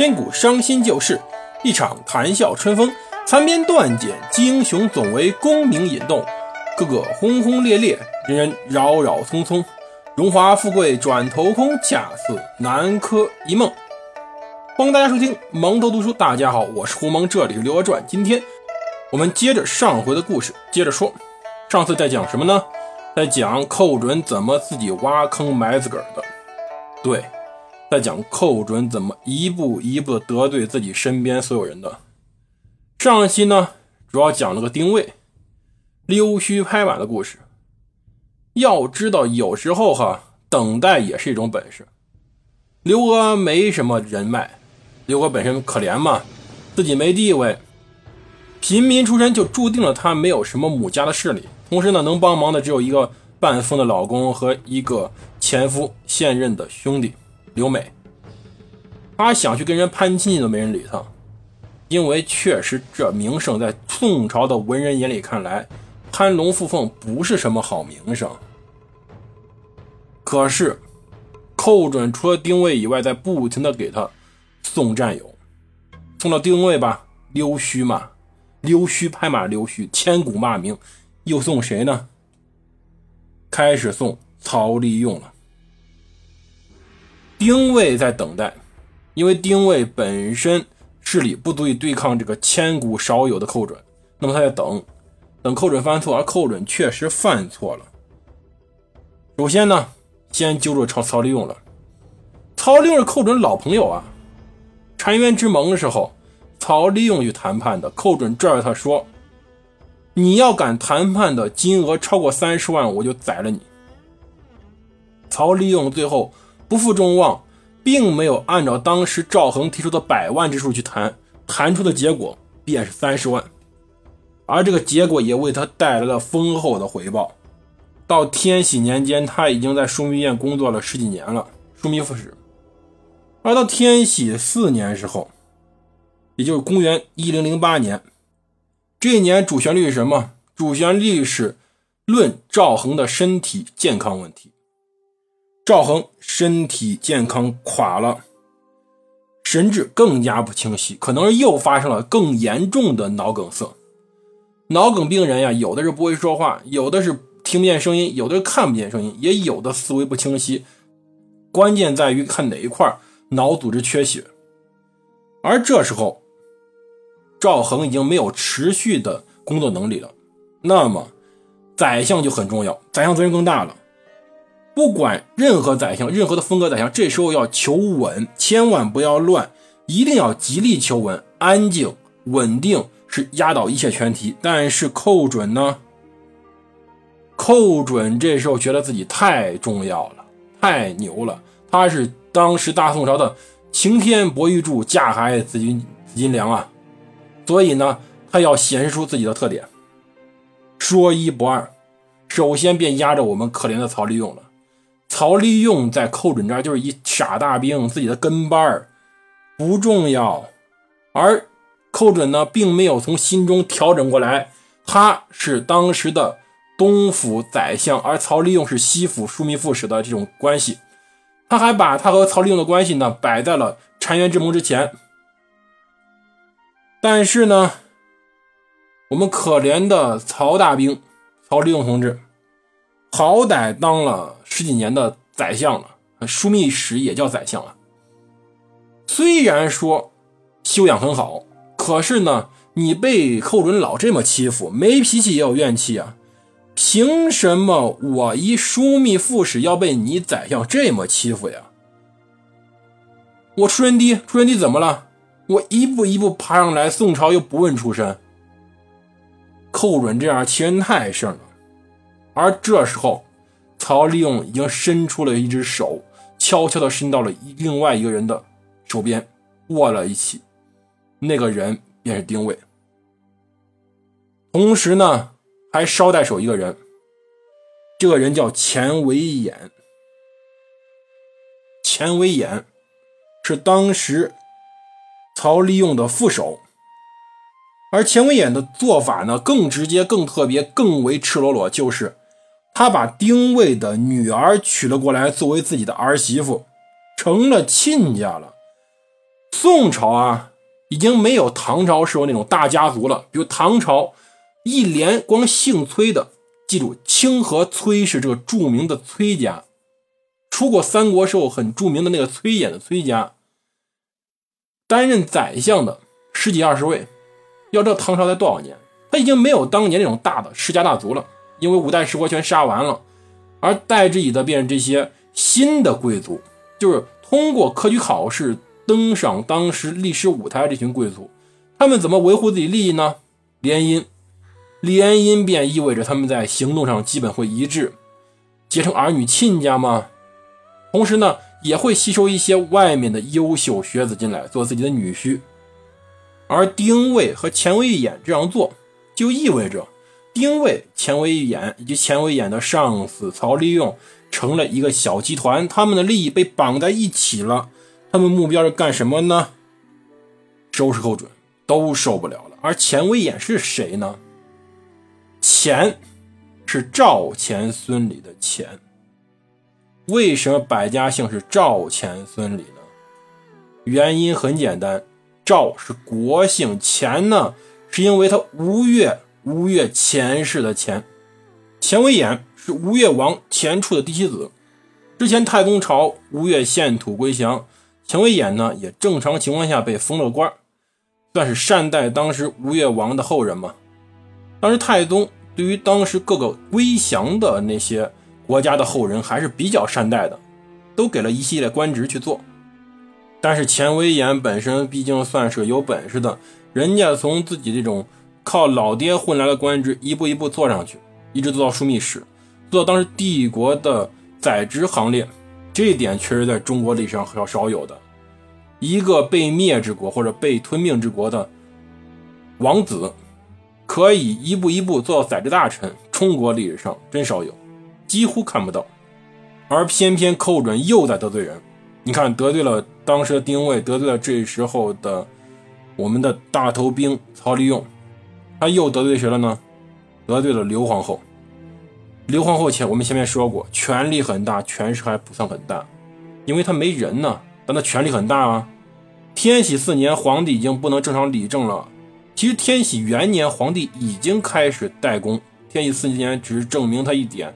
千古伤心旧事，一场谈笑春风。残编断简，英雄，总为功名引动。个个轰轰烈烈，人人扰扰匆匆。荣华富贵转头空，恰似南柯一梦。欢迎大家收听蒙头读书。大家好，我是胡蒙，这里是《刘娥传》。今天我们接着上回的故事，接着说。上次在讲什么呢？在讲寇准怎么自己挖坑埋自个儿的。对。在讲寇准怎么一步一步得罪自己身边所有人的。上期呢，主要讲了个丁谓溜须拍马的故事。要知道，有时候哈，等待也是一种本事。刘娥没什么人脉，刘娥本身可怜嘛，自己没地位，平民出身就注定了她没有什么母家的势力。同时呢，能帮忙的只有一个半疯的老公和一个前夫现任的兄弟。刘美，他想去跟人攀亲戚都没人理他，因为确实这名声在宋朝的文人眼里看来，攀龙附凤不是什么好名声。可是寇准除了丁谓以外，在不停的给他送战友，送到丁谓吧，溜须嘛，溜须拍马，溜须千古骂名，又送谁呢？开始送曹利用了。丁谓在等待，因为丁谓本身势力不足以对抗这个千古少有的寇准，那么他在等，等寇准犯错，而寇准确实犯错了。首先呢，先揪住曹曹利用了。曹利用是寇准老朋友啊，澶渊之盟的时候，曹利用去谈判的，寇准拽着他说：“你要敢谈判的金额超过三十万，我就宰了你。”曹利用最后。不负众望，并没有按照当时赵恒提出的百万之数去谈，谈出的结果便是三十万，而这个结果也为他带来了丰厚的回报。到天禧年间，他已经在枢密院工作了十几年了，枢密副使。而到天禧四年时候，也就是公元一零零八年，这一年主旋律是什么？主旋律是论赵恒的身体健康问题。赵恒身体健康垮了，神志更加不清晰，可能是又发生了更严重的脑梗塞。脑梗病人呀，有的是不会说话，有的是听不见声音，有的是看不见声音，也有的思维不清晰。关键在于看哪一块脑组织缺血。而这时候，赵恒已经没有持续的工作能力了，那么宰相就很重要，宰相责任更大了。不管任何宰相，任何的风格宰相，这时候要求稳，千万不要乱，一定要极力求稳，安静、稳定是压倒一切全体。但是寇准呢？寇准这时候觉得自己太重要了，太牛了，他是当时大宋朝的擎天博玉柱，架海紫金紫金梁啊，所以呢，他要显示出自己的特点，说一不二，首先便压着我们可怜的曹利用了。曹利用在寇准这儿就是一傻大兵，自己的跟班儿不重要，而寇准呢，并没有从心中调整过来。他是当时的东府宰相，而曹利用是西府枢密副使的这种关系，他还把他和曹利用的关系呢摆在了澶渊之盟之前。但是呢，我们可怜的曹大兵曹利用同志，好歹当了。十几年的宰相了，枢密使也叫宰相了。虽然说修养很好，可是呢，你被寇准老这么欺负，没脾气也有怨气啊。凭什么我一枢密副使要被你宰相这么欺负呀？我出身低，出身低怎么了？我一步一步爬上来，宋朝又不问出身。寇准这样欺人太甚了。而这时候。曹利用已经伸出了一只手，悄悄地伸到了另外一个人的手边，握了一起。那个人便是丁伟。同时呢，还捎带手一个人，这个人叫钱维衍。钱维衍是当时曹利用的副手，而钱维衍的做法呢，更直接、更特别、更为赤裸裸，就是。他把丁谓的女儿娶了过来，作为自己的儿媳妇，成了亲家了。宋朝啊，已经没有唐朝时候那种大家族了。比如唐朝一连光姓崔的，记住清和崔氏这个著名的崔家，出过三国时候很著名的那个崔琰的崔家，担任宰相的十几二十位。要知道唐朝才多少年，他已经没有当年那种大的世家大族了，因为五代十国全杀完了，而代之以的便是这些新的贵族，就是通过科举考试登上当时历史舞台这群贵族，他们怎么维护自己利益呢？联姻，联姻便意味着他们在行动上基本会一致，结成儿女亲家嘛。同时呢，也会吸收一些外面的优秀学子进来做自己的女婿。而丁谓和钱维演这样做，就意味着丁谓、钱维演以及钱维演的上司曹利用成了一个小集团，他们的利益被绑在一起了。他们目标是干什么呢？收拾寇准都受不了了。而钱维演是谁呢？钱是赵钱孙李的钱。为什么百家姓是赵钱孙李呢？原因很简单。赵是国姓，钱呢，是因为他吴越吴越前世的钱。钱威演是吴越王钱处的嫡妻子。之前太宗朝吴越献土归降，钱威演呢也正常情况下被封了官，算是善待当时吴越王的后人嘛。当时太宗对于当时各个归降的那些国家的后人还是比较善待的，都给了一系列官职去做。但是钱威演本身毕竟算是有本事的，人家从自己这种靠老爹混来的官职，一步一步做上去，一直做到枢密使，做到当时帝国的宰执行列。这一点确实在中国历史上很少有的，一个被灭之国或者被吞并之国的王子，可以一步一步做到宰执大臣，中国历史上真少有，几乎看不到。而偏偏寇准又在得罪人。你看，得罪了当时的丁谓，得罪了这时候的我们的大头兵曹利用，他又得罪谁了呢？得罪了刘皇后。刘皇后前我们前面说过，权力很大，权势还不算很大，因为他没人呢，但他权力很大啊。天禧四年，皇帝已经不能正常理政了。其实天禧元年，皇帝已经开始代工。天禧四年只是证明他一点，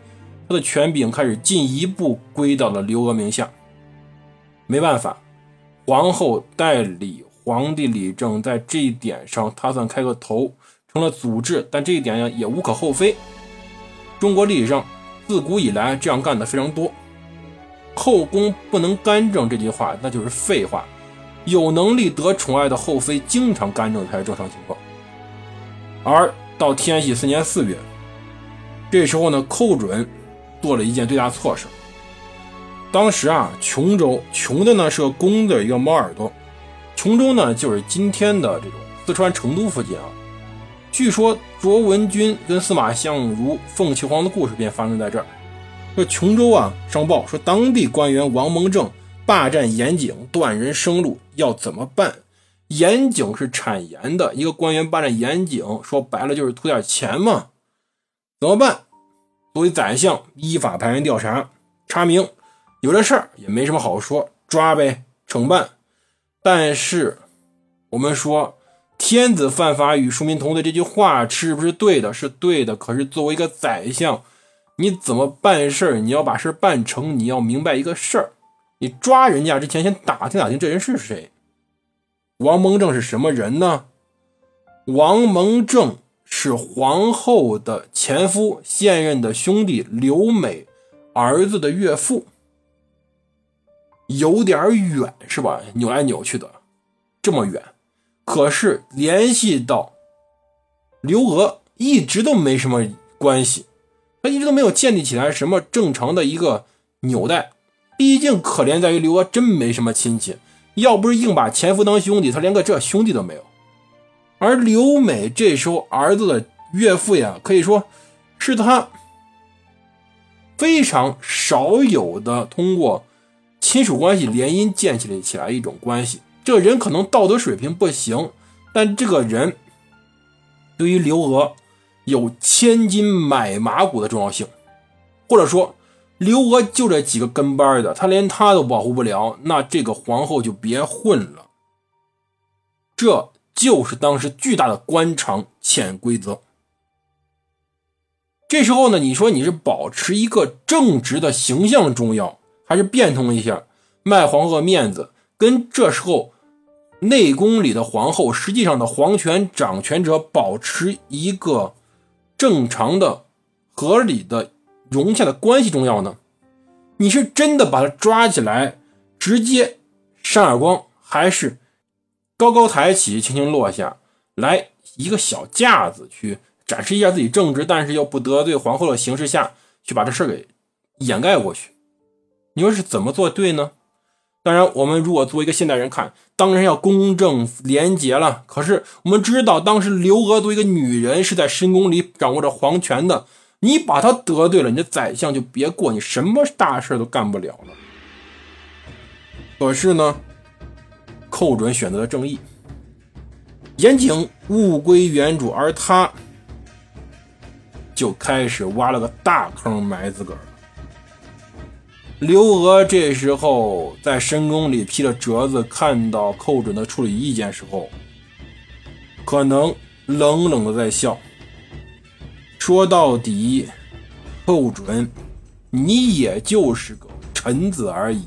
他的权柄开始进一步归到了刘娥名下。没办法，皇后代理皇帝理政，在这一点上，他算开个头，成了祖制。但这一点呀，也无可厚非。中国历史上自古以来这样干的非常多。后宫不能干政这句话，那就是废话。有能力得宠爱的后妃，经常干政才是正常情况。而到天禧四年四月，这时候呢，寇准做了一件最大错事。当时啊，琼州琼的呢是个公的一个猫耳朵，琼州呢就是今天的这种四川成都附近啊。据说卓文君跟司马相如凤求凰的故事便发生在这儿。说琼州啊上报说当地官员王蒙正霸占盐井，断人生路，要怎么办？盐井是产盐的，一个官员霸占盐井，说白了就是图点钱嘛。怎么办？作为宰相，依法派人调查，查明。有这事儿也没什么好说，抓呗，惩办。但是我们说“天子犯法与庶民同罪”这句话是不是对的？是对的。可是作为一个宰相，你怎么办事儿？你要把事儿办成，你要明白一个事儿：你抓人家之前，先打听打听这人是谁。王蒙正是什么人呢？王蒙正是皇后的前夫，现任的兄弟刘美儿子的岳父。有点远是吧？扭来扭去的，这么远。可是联系到刘娥，一直都没什么关系，他一直都没有建立起来什么正常的一个纽带。毕竟可怜在于刘娥真没什么亲戚，要不是硬把前夫当兄弟，他连个这兄弟都没有。而刘美这时候儿子的岳父呀，可以说是他非常少有的通过。亲属关系联姻建起来起来一种关系，这人可能道德水平不行，但这个人对于刘娥有千金买马骨的重要性，或者说刘娥就这几个跟班的，他连他都保护不了，那这个皇后就别混了。这就是当时巨大的官场潜规则。这时候呢，你说你是保持一个正直的形象重要，还是变通一下卖皇后面子，跟这时候内宫里的皇后实际上的皇权掌权者保持一个正常的、合理的融洽的关系重要呢？你是真的把他抓起来直接扇耳光，还是高高抬起，轻轻落下来一个小架子去？展示一下自己正直，但是又不得罪皇后的形势下去把这事给掩盖过去，你说是怎么做对呢？当然，我们如果作为一个现代人看，当然要公正廉洁了。可是我们知道，当时刘娥作为一个女人是在深宫里掌握着皇权的，你把她得罪了，你的宰相就别过，你什么大事都干不了了。可是呢，寇准选择了正义，严谨物归原主，而他。就开始挖了个大坑埋自个儿。刘娥这时候在深宫里披着折子，看到寇准的处理意见时候，可能冷冷的在笑。说到底，寇准，你也就是个臣子而已，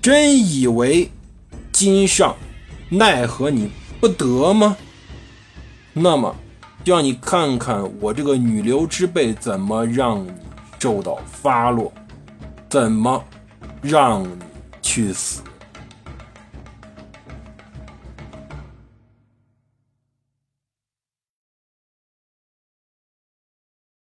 真以为今上奈何你不得吗？那么。就让你看看我这个女流之辈怎么让你受到发落，怎么让你去死。